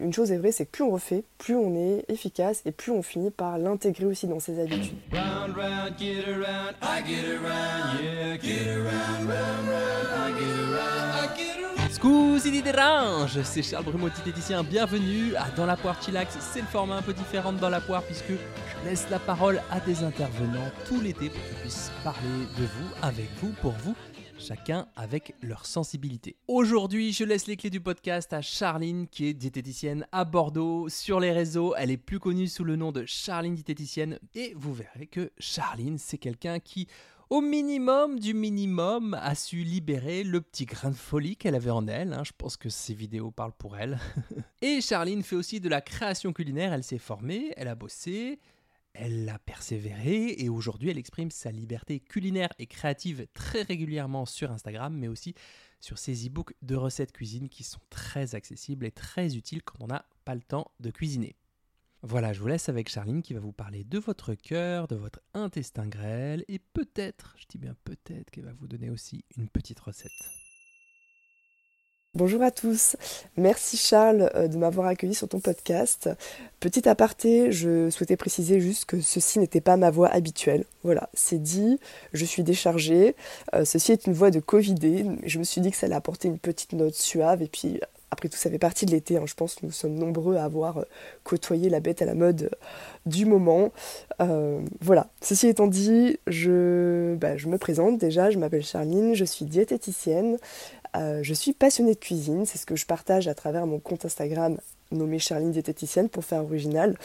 Une chose est vraie, c'est que plus on refait, plus on est efficace et plus on finit par l'intégrer aussi dans ses habitudes. Scusi di dérange, c'est Charles Brumeau, diététicien. Bienvenue à Dans la poire chillax. C'est le format un peu différent de Dans la poire puisque je laisse la parole à des intervenants tout l'été pour qu'ils puissent parler de vous, avec vous, pour vous chacun avec leur sensibilité. Aujourd'hui, je laisse les clés du podcast à Charline, qui est diététicienne à Bordeaux. Sur les réseaux, elle est plus connue sous le nom de Charline diététicienne. Et vous verrez que Charline, c'est quelqu'un qui, au minimum du minimum, a su libérer le petit grain de folie qu'elle avait en elle. Hein. Je pense que ces vidéos parlent pour elle. et Charline fait aussi de la création culinaire. Elle s'est formée, elle a bossé, elle a persévéré et aujourd'hui elle exprime sa liberté culinaire et créative très régulièrement sur Instagram, mais aussi sur ses e-books de recettes cuisine qui sont très accessibles et très utiles quand on n'a pas le temps de cuisiner. Voilà, je vous laisse avec Charline qui va vous parler de votre cœur, de votre intestin grêle et peut-être, je dis bien peut-être, qu'elle va vous donner aussi une petite recette. Bonjour à tous, merci Charles euh, de m'avoir accueilli sur ton podcast. Petit aparté, je souhaitais préciser juste que ceci n'était pas ma voix habituelle. Voilà, c'est dit, je suis déchargée. Euh, ceci est une voix de Covidé. Je me suis dit que ça allait apporter une petite note suave et puis après tout, ça fait partie de l'été. Hein. Je pense que nous sommes nombreux à avoir euh, côtoyé la bête à la mode du moment. voilà. Ceci étant dit, je, bah, je me présente déjà. Je m'appelle Charline, je suis diététicienne. Euh, je suis passionnée de cuisine, c'est ce que je partage à travers mon compte Instagram nommé Charline diététicienne pour faire original.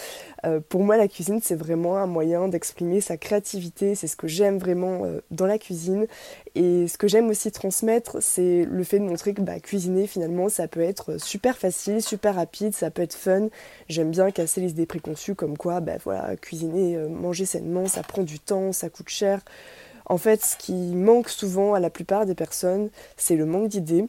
Euh, pour moi, la cuisine, c'est vraiment un moyen d'exprimer sa créativité, c'est ce que j'aime vraiment euh, dans la cuisine. Et ce que j'aime aussi transmettre, c'est le fait de montrer que bah, cuisiner, finalement, ça peut être super facile, super rapide, ça peut être fun. J'aime bien casser les idées préconçues comme quoi, bah, voilà, cuisiner, manger sainement, ça prend du temps, ça coûte cher. En fait, ce qui manque souvent à la plupart des personnes, c'est le manque d'idées,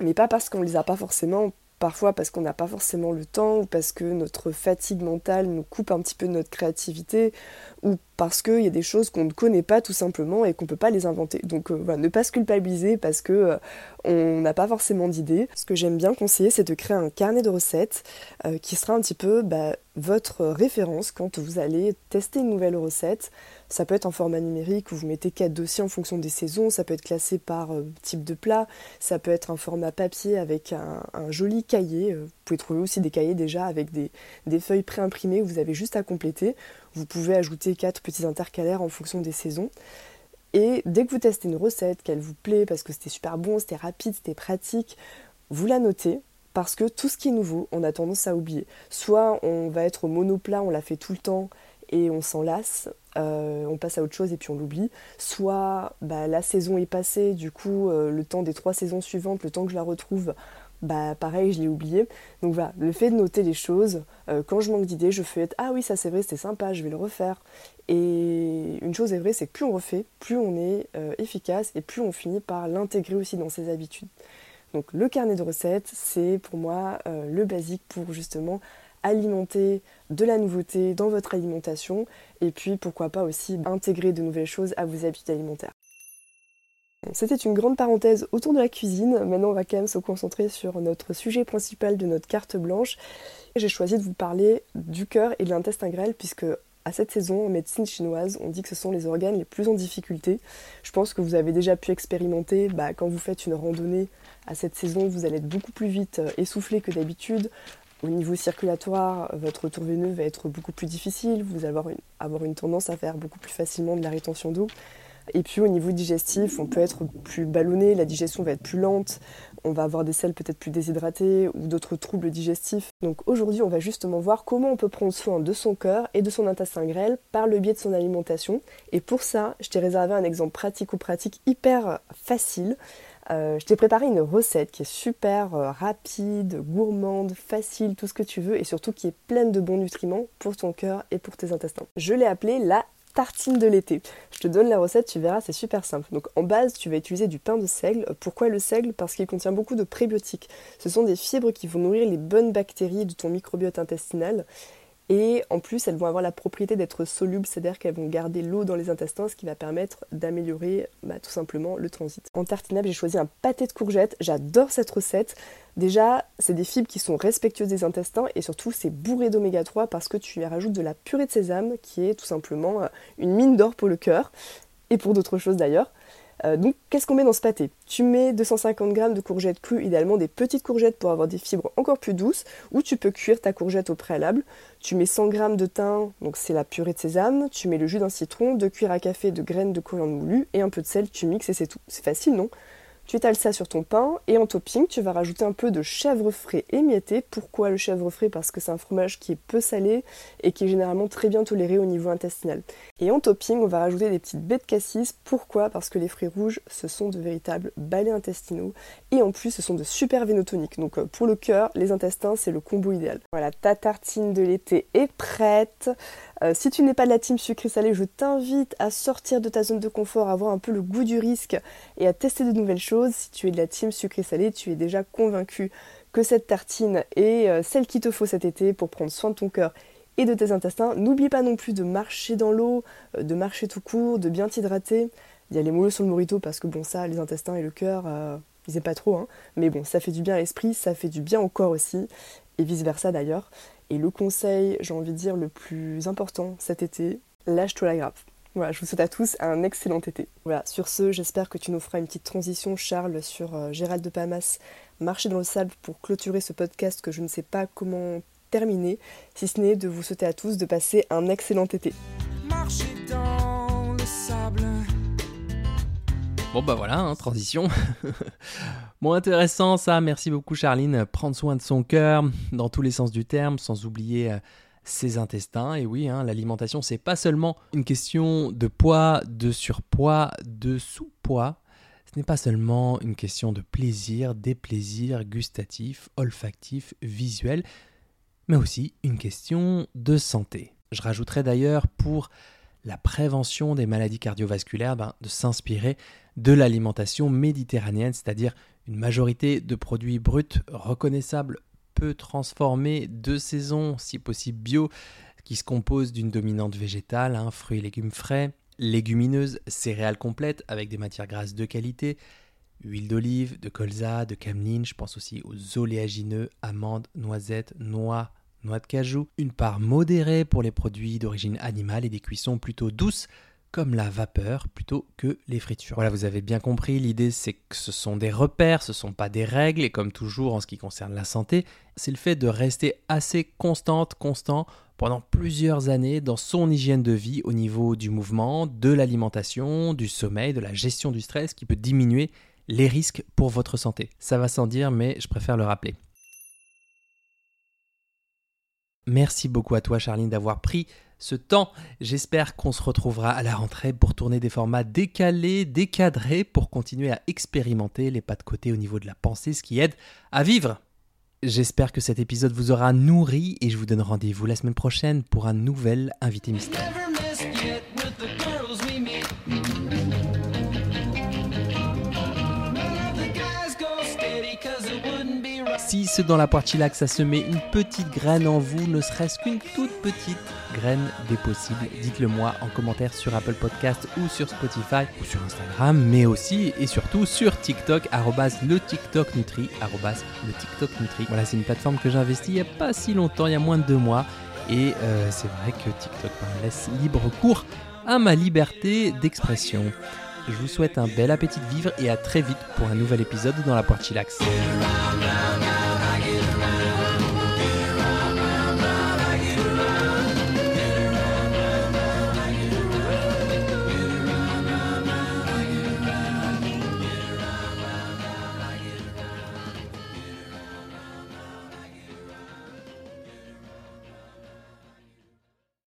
mais pas parce qu'on ne les a pas forcément, parfois parce qu'on n'a pas forcément le temps ou parce que notre fatigue mentale nous coupe un petit peu notre créativité ou parce qu'il y a des choses qu'on ne connaît pas tout simplement et qu'on ne peut pas les inventer. Donc euh, voilà, ne pas se culpabiliser parce que euh, on n'a pas forcément d'idées. Ce que j'aime bien conseiller, c'est de créer un carnet de recettes euh, qui sera un petit peu bah, votre référence quand vous allez tester une nouvelle recette. Ça peut être en format numérique où vous mettez quatre dossiers en fonction des saisons, ça peut être classé par euh, type de plat, ça peut être un format papier avec un, joli cahier. Euh, vous pouvez trouver aussi des cahiers déjà avec des, des feuilles préimprimées que vous avez juste à compléter. Vous pouvez ajouter quatre petits intercalaires en fonction des saisons. Et dès que vous testez une recette, qu'elle vous plaît parce que c'était super bon, c'était rapide, c'était pratique, vous la notez, parce que tout ce qui est nouveau, on a tendance à oublier. Soit on va être au monoplat, on l'a fait tout le temps et on s'en lasse, euh, on passe à autre chose et puis on l'oublie. Soit bah, la saison est passée, du coup euh, le temps des trois saisons suivantes, le temps que je la retrouve, bah pareil, je l'ai oublié. Donc voilà, le fait de noter les choses, euh, quand je manque d'idées, je fais ah oui ça c'est vrai, c'était sympa, je vais le refaire. Et une chose est vraie, c'est que plus on refait, plus on est efficace et plus on finit par l'intégrer aussi dans ses habitudes. Donc le carnet de recettes, c'est pour moi le basique pour justement alimenter de la nouveauté dans votre alimentation et puis pourquoi pas aussi intégrer de nouvelles choses à vos habitudes alimentaires. C'était une grande parenthèse autour de la cuisine. Maintenant, on va quand même se concentrer sur notre sujet principal de notre carte blanche. J'ai choisi de vous parler du cœur et de l'intestin grêle puisque à cette saison, en médecine chinoise, on dit que ce sont les organes les plus en difficulté. Je pense que vous avez déjà pu expérimenter bah, quand vous faites une randonnée à cette saison, vous allez être beaucoup plus vite euh, essoufflé que d'habitude. Au niveau circulatoire, votre retour veineux va être beaucoup plus difficile, vous allez avoir une, tendance à faire beaucoup plus facilement de la rétention d'eau. Et puis au niveau digestif, on peut être plus ballonné, la digestion va être plus lente, on va avoir des selles peut-être plus déshydratées ou d'autres troubles digestifs. Donc aujourd'hui, on va justement voir comment on peut prendre soin de son cœur et de son intestin grêle par le biais de son alimentation. Et pour ça, je t'ai réservé un exemple pratique ou pratique hyper facile. Euh, je t'ai préparé une recette qui est super euh, rapide, gourmande, facile, tout ce que tu veux et surtout qui est pleine de bons nutriments pour ton cœur et pour tes intestins. Je l'ai appelée la tartine de l'été. Je te donne la recette, tu verras, c'est super simple. Donc en base, tu vas utiliser du pain de seigle. Pourquoi le seigle? Parce qu'il contient beaucoup de prébiotiques. Ce sont des fibres qui vont nourrir les bonnes bactéries de ton microbiote intestinal Et en plus, elles vont avoir la propriété d'être solubles, c'est-à-dire qu'elles vont garder l'eau dans les intestins, ce qui va permettre d'améliorer bah, tout simplement le transit. En tartinade, j'ai choisi un pâté de courgettes. J'adore cette recette. Déjà, c'est des fibres qui sont respectueuses des intestins et surtout c'est bourré d'oméga 3 parce que tu y rajoutes de la purée de sésame qui est tout simplement euh, une mine d'or pour le cœur et pour d'autres choses d'ailleurs. Euh, donc, qu'est-ce qu'on met dans ce pâté? Tu mets 250 g de courgettes crues, idéalement des petites courgettes pour avoir des fibres encore plus douces, ou tu peux cuire ta courgette au préalable. Tu mets 100 g de thym, donc c'est la purée de sésame. Tu mets le jus d'un citron, deux cuillères à café de graines de coriandre moulu et un peu de sel. Tu mixes et c'est tout. C'est facile, non? Tu étales ça sur ton pain et en topping, tu vas rajouter un peu de chèvre frais émietté. Pourquoi le chèvre frais? Parce que c'est un fromage qui est peu salé et qui est généralement très bien toléré au niveau intestinal. Et en topping, on va rajouter des petites baies de cassis. Pourquoi? Parce que les fruits rouges, ce sont de véritables balais intestinaux et en plus, ce sont de super vénotoniques. Donc euh, pour le cœur, les intestins, c'est le combo idéal. Voilà, ta tartine de l'été est prête. Euh, si tu n'es pas de la team sucré-salé, je t'invite à sortir de ta zone de confort, à avoir un peu le goût du risque et à tester de nouvelles choses. Si tu es de la team sucré-salé, tu es déjà convaincu que cette tartine est euh, celle qu'il te faut cet été pour prendre soin de ton cœur et de tes intestins. N'oublie pas non plus de marcher dans l'eau, euh, de marcher tout court, de bien t'hydrater. Il y a les molleux sur le morito parce que bon ça, les intestins et le cœur, ils aiment pas trop. Hein. Mais bon, ça fait du bien à l'esprit, ça fait du bien au corps aussi, et vice versa d'ailleurs. Et le conseil, j'ai envie de dire, le plus important cet été, lâche-toi la grappe. Voilà, je vous souhaite à tous un excellent été. Voilà, sur ce, j'espère que tu nous feras une petite transition, Charles, sur euh, Gérald de Palmas, Marcher dans le sable pour clôturer ce podcast que je ne sais pas comment terminer, si ce n'est de vous souhaiter à tous de passer un excellent été. Bon bah voilà, hein, transition. bon intéressant ça, merci beaucoup Charline. Prendre soin de son cœur dans tous les sens du terme, sans oublier euh, ses intestins. Et oui, hein, l'alimentation c'est pas seulement une question de poids, de surpoids, de sous-poids. Ce n'est pas seulement une question de plaisir, des plaisirs gustatifs, olfactifs, visuels, mais aussi une question de santé. Je rajouterais d'ailleurs pour la prévention des maladies cardiovasculaires ben, de s'inspirer de l'alimentation méditerranéenne, c'est-à-dire une majorité de produits bruts reconnaissables, peu transformés, de saison, si possible bio, qui se composent d'une dominante végétale, hein, fruits et légumes frais, légumineuses, céréales complètes avec des matières grasses de qualité, huile d'olive, de colza, de cameline, je pense aussi aux oléagineux, amandes, noisettes, noix, noix de cajou, une part modérée pour les produits d'origine animale et des cuissons plutôt douces comme la vapeur plutôt que les fritures. Voilà, vous avez bien compris, l'idée c'est que ce sont des repères, ce ne sont pas des règles, et comme toujours en ce qui concerne la santé, c'est le fait de rester assez constante, constant pendant plusieurs années dans son hygiène de vie au niveau du mouvement, de l'alimentation, du sommeil, de la gestion du stress qui peut diminuer les risques pour votre santé. Ça va sans dire, mais je préfère le rappeler. Merci beaucoup à toi Charline d'avoir pris ce temps. J'espère qu'on se retrouvera à la rentrée pour tourner des formats décalés, décadrés, pour continuer à expérimenter les pas de côté au niveau de la pensée, ce qui aide à vivre. J'espère que cet épisode vous aura nourri et je vous donne rendez-vous la semaine prochaine pour un nouvel invité mystère. Si ce dans la poire ça se met une petite graine en vous, ne serait-ce qu'une toute petite graine des possibles, dites-le moi en commentaire sur Apple Podcast ou sur Spotify ou sur Instagram, mais aussi et surtout sur TikTok, le TikTok Nutri, le TikTok Nutri. Voilà, c'est une plateforme que j'ai investie il n'y a pas si longtemps, il y a moins de deux mois, et euh, c'est vrai que TikTok me laisse libre cours à ma liberté d'expression. Je vous souhaite un bel appétit de vivre et à très vite pour un nouvel épisode dans la poire chillax.